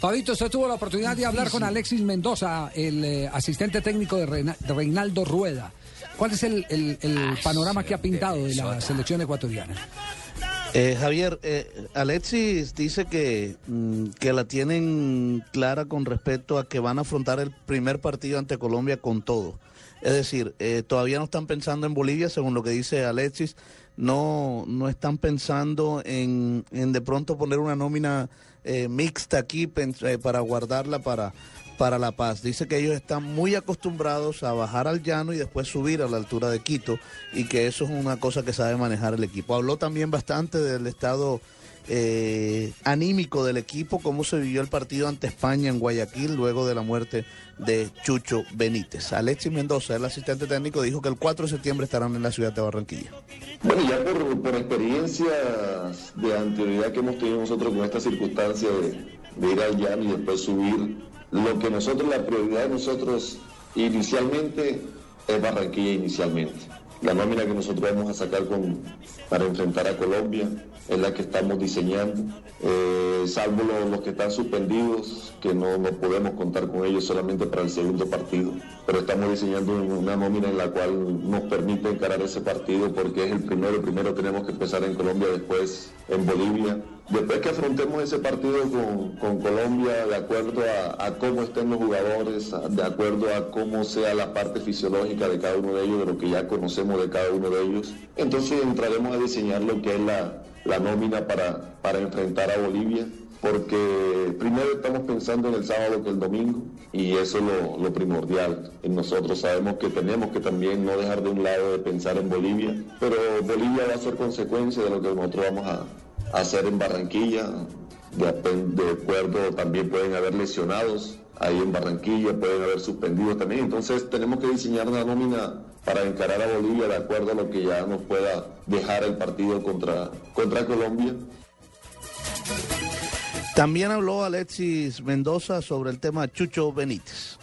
Fabito, usted tuvo la oportunidad de hablar con Alexis Mendoza, el eh, asistente técnico de, Reina- de Reinaldo Rueda. ¿Cuál es el, el- el panorama que ha pintado de la selección ecuatoriana? Eh, Javier, eh, Alexis dice que, mm, que la tienen clara con respecto a que van a afrontar el primer partido ante Colombia con todo. Es decir, eh, todavía no están pensando en Bolivia, según lo que dice Alexis, no, no están pensando en, en de pronto poner una nómina eh, mixta aquí eh, para guardarla para, para La Paz. Dice que ellos están muy acostumbrados a bajar al llano y después subir a la altura de Quito y que eso es una cosa que sabe manejar el equipo. Habló también bastante del estado eh, anímico del equipo, cómo se vivió el partido ante España en Guayaquil luego de la muerte de Chucho Benítez. Alexis Mendoza, el asistente técnico, dijo que el 4 de septiembre estarán en la ciudad de Barranquilla. Bueno, ya por, por experiencias de anterioridad que hemos tenido nosotros con esta circunstancia de, de ir al llano y después subir, lo que nosotros, la prioridad de nosotros inicialmente es Barranquilla inicialmente. La nómina que nosotros vamos a sacar con, para enfrentar a Colombia es la que estamos diseñando, eh, salvo los, que están suspendidos, que no, no podemos contar con ellos solamente para el segundo partido. Pero estamos diseñando una nómina en la cual nos permite encarar ese partido porque es el primero. Primero tenemos que empezar en Colombia, después en Bolivia. Después que afrontemos ese partido con, con Colombia, de acuerdo a, cómo estén los jugadores, de acuerdo a cómo sea la parte fisiológica de cada uno de ellos, de lo que ya conocemos de cada uno de ellos, entonces entraremos a diseñar lo que es la, la nómina para, para enfrentar a Bolivia. Porque primero estamos pensando en el sábado que el domingo y eso es lo, primordial. Nosotros sabemos que tenemos que también no dejar de un lado de pensar en Bolivia, pero Bolivia va a ser consecuencia de lo que nosotros vamos a, hacer en Barranquilla. De acuerdo, también pueden haber lesionados ahí en Barranquilla, pueden haber suspendidos también. Entonces tenemos que diseñar una nómina para encarar a Bolivia de acuerdo a lo que ya nos pueda dejar el partido contra, contra Colombia. También habló Alexis Mendoza sobre el tema Chucho Benítez.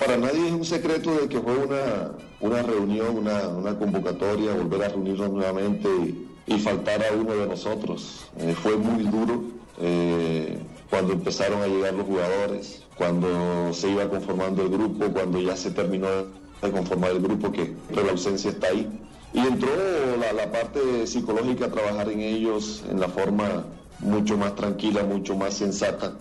Para nadie es un secreto de que fue una, una reunión, una, una convocatoria, volver a reunirnos nuevamente y, faltar a uno de nosotros. Eh, fue muy duro eh, cuando empezaron a llegar los jugadores, cuando se iba conformando el grupo, cuando ya se terminó de conformar el grupo, que pero la ausencia está ahí. Y entró la, la parte psicológica a trabajar en ellos en la forma mucho más tranquila, mucho más sensata,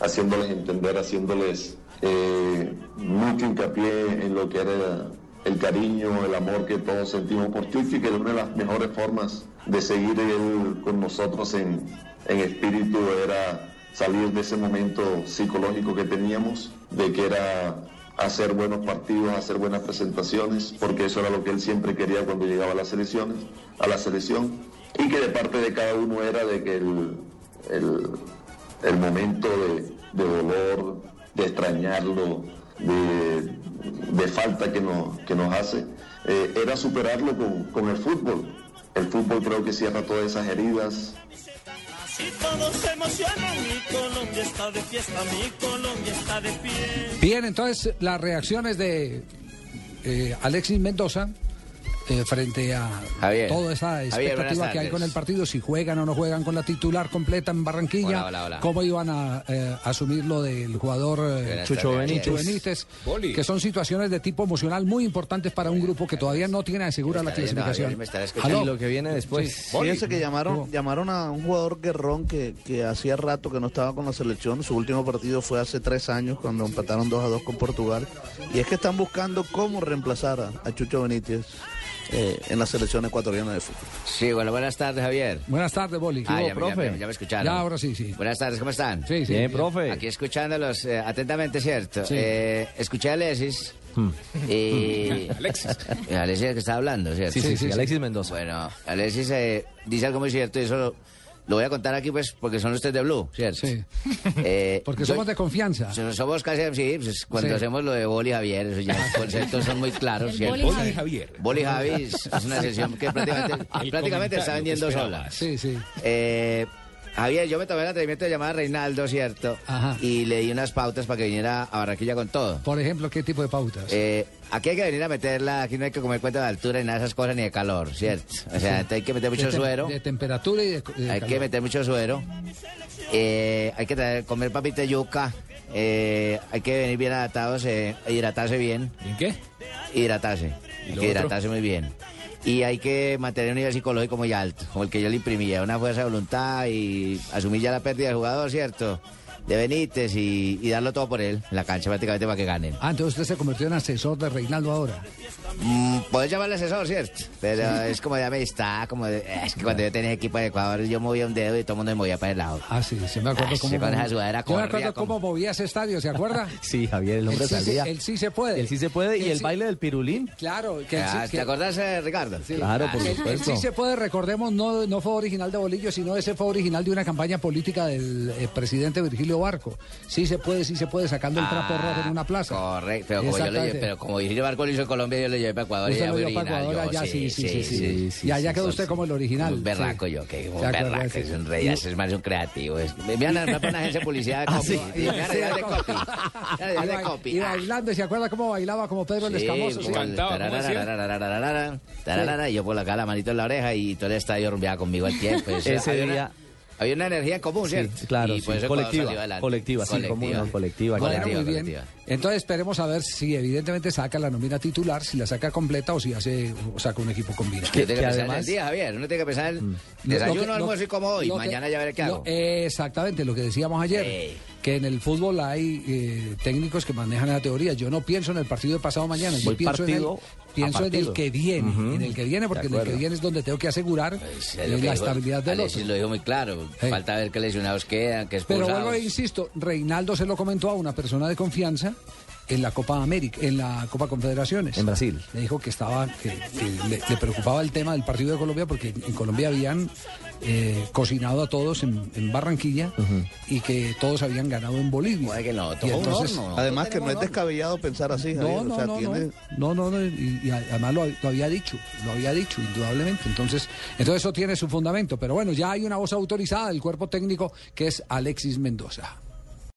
haciéndoles entender, haciéndoles eh, mucho hincapié en lo que era el cariño, el amor que todos sentimos por Chuchi, que una de las mejores formas de seguir él con nosotros en, en espíritu era salir de ese momento psicológico que teníamos, de que era hacer buenos partidos, hacer buenas presentaciones, porque eso era lo que él siempre quería cuando llegaba a las selecciones, a la selección, y que de parte de cada uno era de que el, el, el momento de, de dolor, de extrañarlo, de, de falta que nos, que nos hace, eh, era superarlo con, con el fútbol. El fútbol creo que cierra todas esas heridas. Bien, entonces las reacciones de eh, Alexis Mendoza eh, frente a Javier. toda esa expectativa que hay con el partido, si juegan o no juegan con la titular completa en Barranquilla, Hola, hola, hola. cómo iban a eh, asumir lo del jugador eh, Chucho. Benítez, Benítez, que son situaciones de tipo emocional muy importantes para un grupo que todavía no tiene asegura la clasificación. Javier. Y lo que viene después. Sí. Fíjense que llamaron, ¿Cómo? llamaron a un jugador guerrón que, que hacía rato que no estaba con la selección. Su último partido fue hace tres años cuando empataron 2 a 2 con Portugal. Y es que están buscando cómo reemplazar a, a Chucho Benítez eh, en la selección ecuatoriana de fútbol. Sí, bueno, buenas tardes, Javier. Buenas tardes, Boli. Ah, ¿Qué ya, profe? ya me escucharon. Ya, ahora sí, sí. Buenas tardes, ¿cómo están? Sí, sí. Bien, bien. profe. Aquí escuchándolos eh, atentamente, ¿cierto? Sí. Eh, escuché a Alexis. Y... Alexis. Alexis es el que está hablando, ¿cierto? Sí, sí, sí, sí, sí. Alexis Mendoza. Bueno, Alexis eh, dice algo muy cierto y eso lo, voy a contar aquí, pues, porque son ustedes de Blue, ¿cierto? Sí. Eh, Porque yo- somos de confianza. so- Somos casi, sí, pues, cuando Sí. hacemos lo de Boli Javier, eso ya, los conceptos son muy claros, ¿cierto? Boli Javier. Boli Javi es es una sesión que prácticamente, prácticamente está vendiendo sola. Sí, sí. Eh, Javier, yo me tomé el atrevimiento de llamar a Reinaldo, ¿cierto? Ajá. Y le di unas pautas para que viniera a Barranquilla con todo. Por ejemplo, ¿qué tipo de pautas? Eh, aquí hay que venir a meterla, aquí no hay que comer cuenta de altura ni nada de esas cosas ni de calor, ¿cierto? O sea, hay que meter mucho de, suero, de temperatura y de, de hay calor. que meter mucho suero, eh, hay que traer- comer papita de yuca, eh, hay que venir bien adaptados, eh, hidratarse bien, ¿En qué? hidratarse, ¿Y hay que otro? hidratarse muy bien. Y hay que mantener un nivel psicológico muy alto, como el que yo le imprimía, una fuerza de voluntad y asumir ya la pérdida del jugador, ¿cierto? De Benítez y, y darlo todo por él, en la cancha prácticamente para que ganen. Ah, entonces usted se convirtió en asesor de Reinaldo ahora. Mm, Puedes llamarle asesor, ¿cierto? Pero es como de amistad, como de... Es que cuando yo tenía equipo de Ecuador, yo movía un dedo y todo el mundo me movía para el lado. Ah, sí, sí me acuerdo Ay, cómo... sí, con esa sudadera Yo me corría acuerdo como- cómo movía ese estadio, ¿se acuerda? Sí, Javier, el hombre el, sí, se- salía. el sí se puede. El sí se puede y El el sí- baile del pirulín. Claro, que Ah, sí, ¿Te que- acordás, eh, Ricardo? Claro, por el- el supuesto. sí se puede, recordemos, no, no fue original de Bolillo, sino ese fue original de una campaña política del eh, presidente Virgilio Barco. Sí se puede, sí se puede, sacando el trapo ah, rojo en ah, una plaza. Correcto, pero como, yo le, pero como Barco lo hizo en Colombia, yo lo llevé para Ecuador. Y Ecuador, allá, sí, sí, sí, sí, sí, Y allá quedó usted como el original. Un berraco yo, que un berraco, es un rey, es más un creativo. Es, me van a una agencia de publicidad de ah, copy. de copy. Y bailando, ¿se acuerda cómo bailaba como Pedro el Escamoso? Cantaba, Y yo por acá la manito en la oreja y todo el estadio rumbeaba conmigo al tiempo. Ese día había una energía en común, Sí, ¿cierto? claro, Y sí, colectiva, adelante. colectiva, sí, común, no, colectiva, Bueno, claro. muy bien. colectiva. Entonces esperemos a ver si evidentemente saca la nómina titular, si la saca completa o si hace o saca un equipo combinado. Uno tiene que, que pensar en además- el día, Javier. Uno tiene que pensar en Lo- desayuno, lo que- almuerzo y como hoy. que- Mañana ya veré qué lo- hago. exactamente, lo que decíamos ayer. Que en el fútbol hay eh, técnicos que manejan la teoría. Yo no pienso en el partido de pasado mañana, yo Voy pienso, en el, pienso en que viene, en el que viene, porque en el que viene es donde tengo que asegurar Pues, eh, que la estabilidad del Alexis otro. lo dijo muy claro. Ey. Falta ver qué lesionados quedan, qué Pero vuelvo e insisto, Reinaldo se lo comentó a una persona de confianza en la Copa América, en la Copa Confederaciones. En Brasil. Le dijo que estaba, que, que le, le preocupaba el tema del partido de Colombia porque en Colombia habían eh, cocinado a todos en, en Barranquilla y que todos habían ganado en Bolivia. Que no. Además que no es descabellado pensar así, Javier. No, no, o sea, no, tiene... no, no, no, y, y además lo, lo había dicho, lo había dicho, indudablemente. Entonces, entonces eso tiene su fundamento. Pero bueno, ya hay una voz autorizada del cuerpo técnico que es Alexis Mendoza.